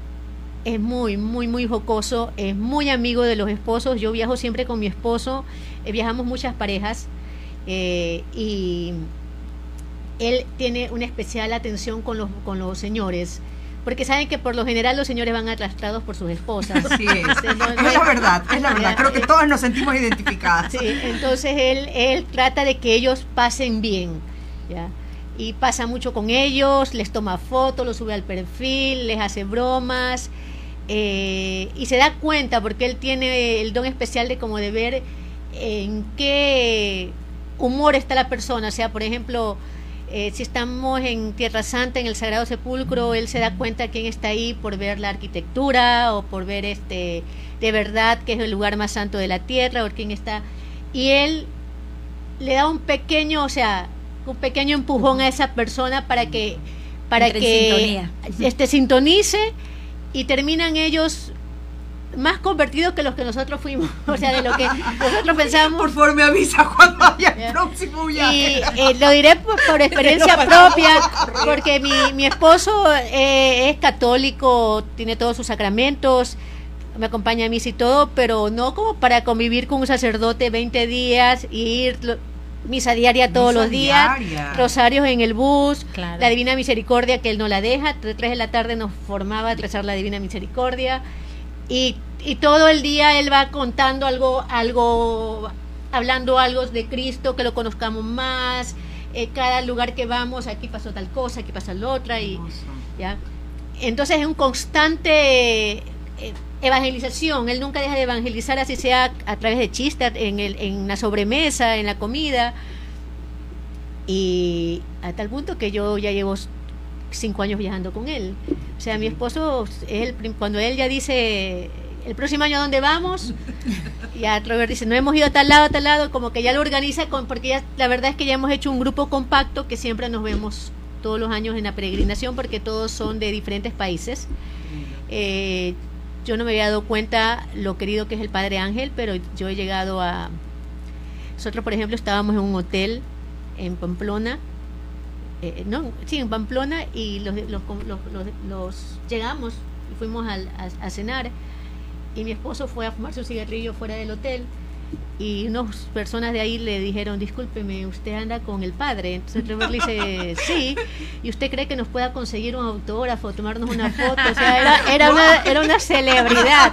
es muy, muy, muy jocoso, es muy amigo de los esposos. Yo viajo siempre con mi esposo, eh, viajamos muchas parejas eh, y él tiene una especial atención con los, con los señores. Porque saben que por lo general los señores van arrastrados por sus esposas. Es. Entonces, no- no es la verdad, es la verdad. Creo que todos nos sentimos identificadas. Sí, entonces él, él trata de que ellos pasen bien, ¿ya? Y pasa mucho con ellos, les toma fotos, los sube al perfil, les hace bromas, eh, y se da cuenta, porque él tiene el don especial de como de ver en qué humor está la persona, o sea, por ejemplo, eh, si estamos en Tierra Santa, en el Sagrado Sepulcro, él se da cuenta quién está ahí por ver la arquitectura o por ver este de verdad que es el lugar más santo de la tierra o quién está. Y él le da un pequeño, o sea, un pequeño empujón a esa persona para que para Entre que este sintonice y terminan ellos más convertidos que los que nosotros fuimos, o sea, de lo que nosotros pensábamos Por favor, me avisa cuando haya Ya. el próximo y viaje. eh, lo diré por, por experiencia propia, porque mi, mi esposo eh, es católico, tiene todos sus sacramentos, me acompaña a misa y todo, pero no como para convivir con un sacerdote 20 días y ir lo- misa diaria todos Misa los días, diaria. rosarios en el bus, Claro. la Divina Misericordia que él no la deja, tres de la tarde nos formaba a rezar la Divina Misericordia y, y todo el día él va contando algo, algo, hablando algo de Cristo, que lo conozcamos más, eh, cada lugar que vamos, aquí pasó tal cosa, aquí pasa la otra, y ya. Entonces es un constante eh, evangelización, él nunca deja de evangelizar, así sea a través de chistes, en, el, en la sobremesa, en la comida, y a tal punto que yo ya llevo cinco años viajando con él. O sea, mi esposo, prim- cuando él ya dice, el próximo año a dónde vamos, ya Robert dice, no hemos ido a tal lado, a tal lado, como que ya lo organiza, con, porque ya, la verdad es que ya hemos hecho un grupo compacto que siempre nos vemos todos los años en la peregrinación porque todos son de diferentes países. Eh, yo no me había dado cuenta lo querido que es el Padre Ángel, pero yo he llegado a... Nosotros, por ejemplo, estábamos en un hotel en Pamplona, eh, no, sí, en Pamplona, y los, los, los, los- llegamos y fuimos al- a, a cenar, y mi esposo fue a fumarse un cigarrillo fuera del hotel, y unas personas de ahí le dijeron, discúlpeme, usted anda con el padre. Entonces Trevor le dice, sí, y usted cree que nos pueda conseguir un autógrafo, tomarnos una foto, o sea, era, era, una, era una celebridad.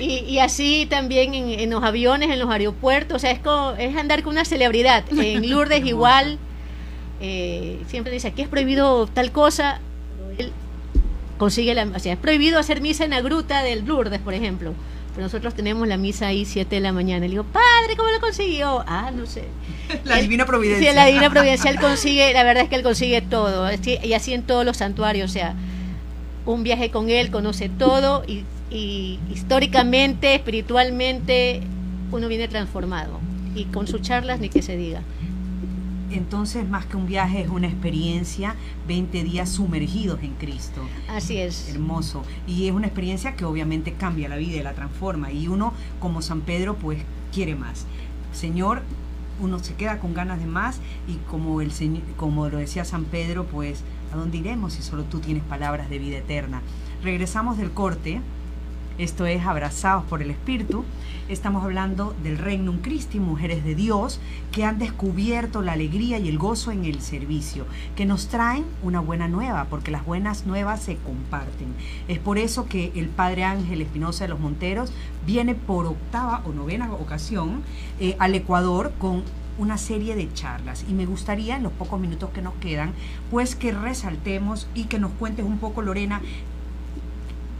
Y, y así también en, en los aviones, en los aeropuertos, o sea, es, como- es andar con una celebridad. En Lourdes igual, eh, siempre dice, aquí es prohibido tal cosa, él consigue la, o sea, es prohibido hacer misa en la gruta del Lourdes, por ejemplo. Pero nosotros tenemos la misa ahí 7 de la mañana. Le digo, padre, ¿cómo lo consiguió? Ah, no sé. La Él- divina providencia. Sí, la divina providencia, él consigue, la verdad es que él consigue todo. Y así en todos los santuarios, o sea, un viaje con él, conoce todo y, y históricamente, espiritualmente, uno viene transformado. Y con sus charlas ni que se diga. Entonces, más que un viaje, es una experiencia, 20 días sumergidos en Cristo. Así es. Hermoso. Y es una experiencia que obviamente cambia la vida y la transforma. Y uno, como San Pedro, pues quiere más. Señor, uno se queda con ganas de más y como, el señor, como lo decía San Pedro, pues ¿a dónde iremos si solo tú tienes palabras de vida eterna? Regresamos del corte Esto es Abrazados por el Espíritu. Estamos hablando del Regnum Christi, mujeres de Dios, que han descubierto la alegría y el gozo en el servicio, que nos traen una buena nueva, porque las buenas nuevas se comparten. Es por eso que el Padre Ángel Espinosa de los Monteros viene por octava o novena ocasión eh, al Ecuador con una serie de charlas y me gustaría en los pocos minutos que nos quedan pues que resaltemos y que nos cuentes un poco Lorena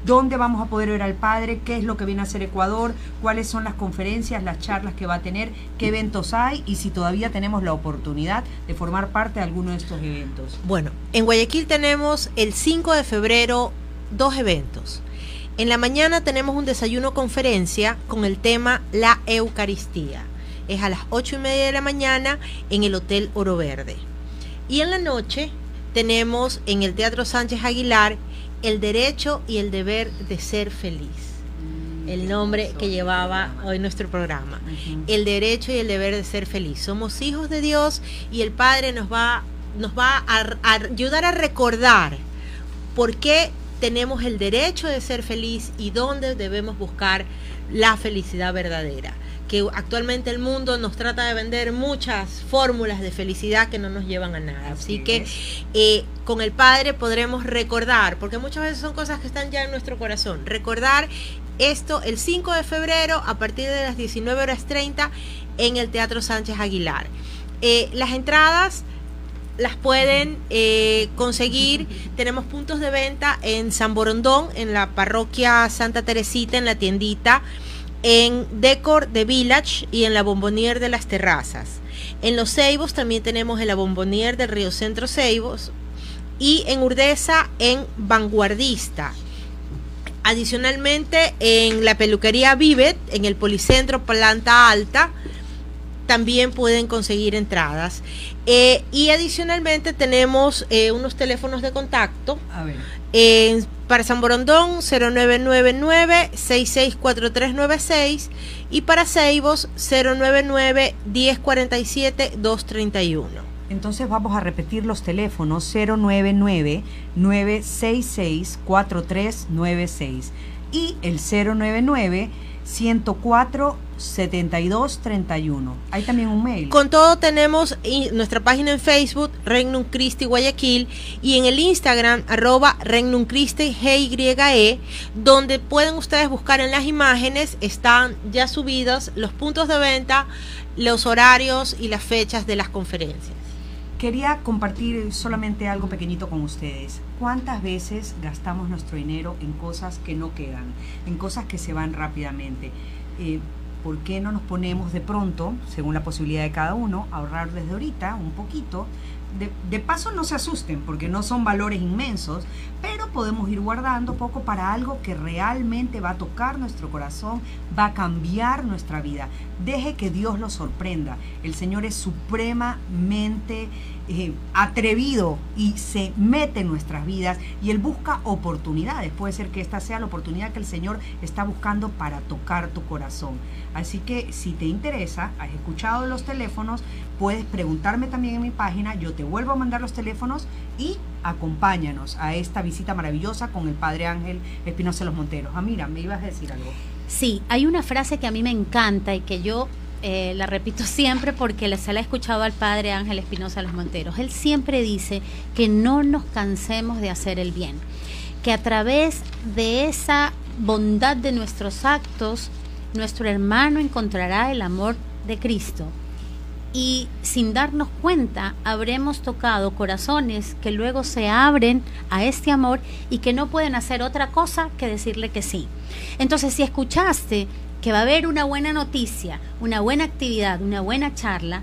dónde vamos a poder ver al padre, qué es lo que viene a hacer Ecuador, cuáles son las conferencias, las charlas que va a tener, qué eventos hay y si todavía tenemos la oportunidad de formar parte de alguno de estos eventos. Bueno, en Guayaquil tenemos el 5 de febrero dos eventos. En la mañana tenemos un desayuno conferencia con el tema La Eucaristía. Es a las 8 y media de la mañana en el Hotel Oro Verde. Y en la noche tenemos en el Teatro Sánchez Aguilar el derecho y el deber de ser feliz. El nombre que llevaba hoy nuestro programa. El derecho y el deber de ser feliz. Somos hijos de Dios y el Padre nos va, nos va a, a ayudar a recordar por qué tenemos el derecho de ser feliz y dónde debemos buscar la felicidad verdadera que actualmente el mundo nos trata de vender muchas fórmulas de felicidad que no nos llevan a nada. Así, que eh, con el Padre podremos recordar, porque muchas veces son cosas que están ya en nuestro corazón, recordar esto el 5 de febrero a partir de las 19 horas 30 en el Teatro Sánchez Aguilar. Eh, las entradas las pueden eh, conseguir. Tenemos puntos de venta en San Borondón, en la parroquia Santa Teresita, en la tiendita en Decor de Village y en la Bombonier de las Terrazas. En Los Ceibos también tenemos en la Bombonier del Río Centro Ceibos y en Urdesa en Vanguardista. Adicionalmente en la peluquería Vivet, en el Policentro Planta Alta, también pueden conseguir entradas. Eh, y adicionalmente tenemos eh, unos teléfonos de contacto. A ver. Para San Borondón 0999-664396 y para Ceibos 099-1047-231. Entonces vamos a repetir los teléfonos 099-966-4396 y el 099 104 72 31. Hay también un mail. Con todo tenemos nuestra página en Facebook, Regnum Christi Guayaquil, y en el Instagram, arroba Regnum Christi GYE, donde pueden ustedes buscar en las imágenes, están ya subidos los puntos de venta, los horarios y las fechas de las conferencias. Quería compartir solamente algo pequeñito con ustedes. ¿Cuántas veces gastamos nuestro dinero en cosas que no quedan, en cosas que se van rápidamente? Eh, ¿Por qué no nos ponemos de pronto, según la posibilidad de cada uno, a ahorrar desde ahorita un poquito de, paso no se asusten porque no son valores inmensos, pero podemos ir guardando poco para algo que realmente va a tocar nuestro corazón, va a cambiar nuestra vida. Deje que Dios lo sorprenda. El Señor es supremamente eh, atrevido y se mete en nuestras vidas y Él busca oportunidades. Puede ser que esta sea la oportunidad que el Señor está buscando para tocar tu corazón. Así que si te interesa, has escuchado los teléfonos, puedes preguntarme también en mi página, yo te vuelvo a mandar los teléfonos y acompáñanos a esta visita maravillosa con el Padre Ángel Espinosa de los Monteros. Ah, mira, me ibas a decir algo. Sí, hay una frase que a mí me encanta y que yo eh, la repito siempre porque se la he escuchado al Padre Ángel Espinosa los Monteros. Él siempre dice que no nos cansemos de hacer el bien, que a través de esa bondad de nuestros actos, nuestro hermano encontrará el amor de Cristo y sin darnos cuenta habremos tocado corazones que luego se abren a este amor y que no pueden hacer otra cosa que decirle que sí. Entonces, si escuchaste que va a haber una buena noticia, una buena actividad, una buena charla,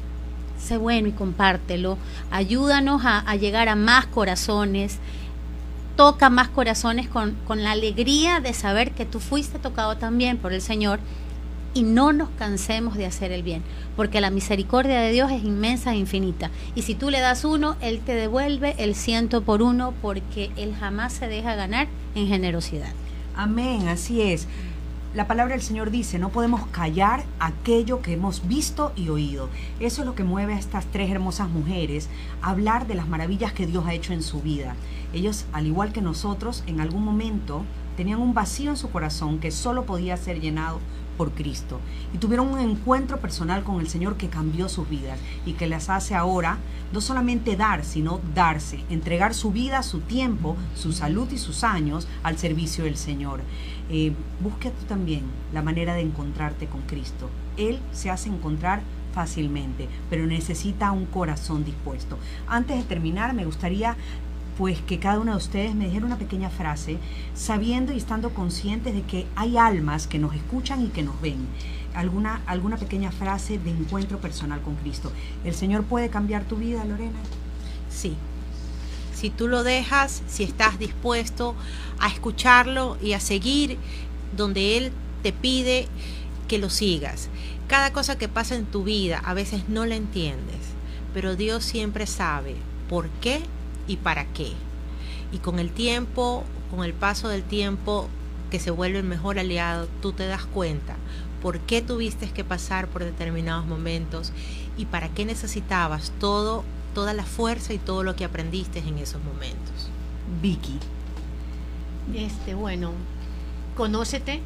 sé bueno y compártelo, ayúdanos a, llegar a más corazones, toca más corazones con, con la alegría de saber que tú fuiste tocado también por el Señor y no nos cansemos de hacer el bien, porque la misericordia de Dios es inmensa e infinita. Y si tú le das uno, Él te devuelve el ciento por uno, porque Él jamás se deja ganar en generosidad. Amén, así es. La palabra del Señor dice, no podemos callar aquello que hemos visto y oído. Eso es lo que mueve a estas tres hermosas mujeres a hablar de las maravillas que Dios ha hecho en su vida. Ellos, al igual que nosotros, en algún momento tenían un vacío en su corazón que solo podía ser llenado por Cristo. Y tuvieron un encuentro personal con el Señor que cambió sus vidas y que les hace ahora no solamente dar, sino darse, entregar su vida, su tiempo, su salud y sus años al servicio del Señor. Eh, busca tú también la manera de encontrarte con Cristo. Él se hace encontrar fácilmente, pero necesita un corazón dispuesto. Antes de terminar, me gustaría pues que cada uno de ustedes me dijera una pequeña frase, sabiendo y estando conscientes de que hay almas que nos escuchan y que nos ven. Alguna, alguna pequeña frase de encuentro personal con Cristo. ¿El Señor puede cambiar tu vida, Lorena? Sí. Si tú lo dejas, si estás dispuesto a escucharlo y a seguir donde Él te pide que lo sigas. Cada cosa que pasa en tu vida a veces no la entiendes, pero Dios siempre sabe por qué y para qué. Y con el tiempo, con el paso del tiempo que se vuelve el mejor aliado, tú te das cuenta por qué tuviste que pasar por determinados momentos y para qué necesitabas todo, toda la fuerza y todo lo que aprendiste en esos momentos. Vicky. Este, bueno, conócete,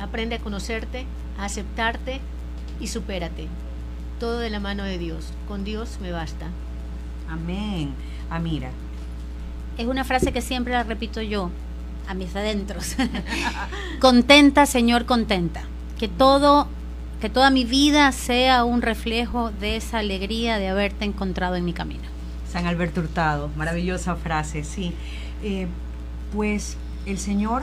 aprende a conocerte, a aceptarte y supérate. Todo de la mano de Dios. Con Dios me basta. Amén. Amira. Es una frase que siempre la repito yo a mis adentros. contenta, Señor, contenta. Que todo que toda mi vida sea un reflejo de esa alegría de haberte encontrado en mi camino. San Alberto Hurtado, maravillosa frase, sí. Eh, pues el Señor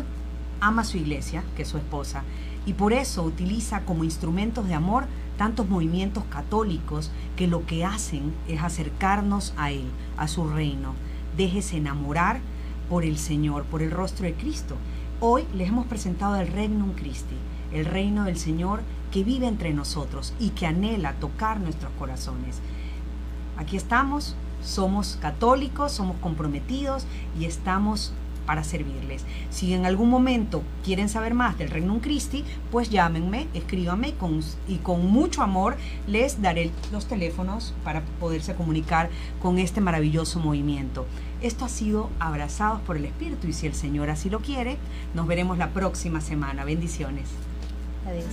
ama a su iglesia, que es su esposa, y por eso utiliza como instrumentos de amor tantos movimientos católicos que lo que hacen es acercarnos a Él, a su reino. Déjese enamorar por el Señor, por el rostro de Cristo. Hoy les hemos presentado el Regnum Christi, el reino del Señor que vive entre nosotros y que anhela tocar nuestros corazones. Aquí estamos, somos católicos, somos comprometidos y estamos para servirles. Si en algún momento quieren saber más del Regnum Christi, pues llámenme, escríbanme con, y con mucho amor les daré los teléfonos para poderse comunicar con este maravilloso movimiento. Esto ha sido Abrazados por el Espíritu y si el Señor así lo quiere, nos veremos la próxima semana. Bendiciones. Adiós.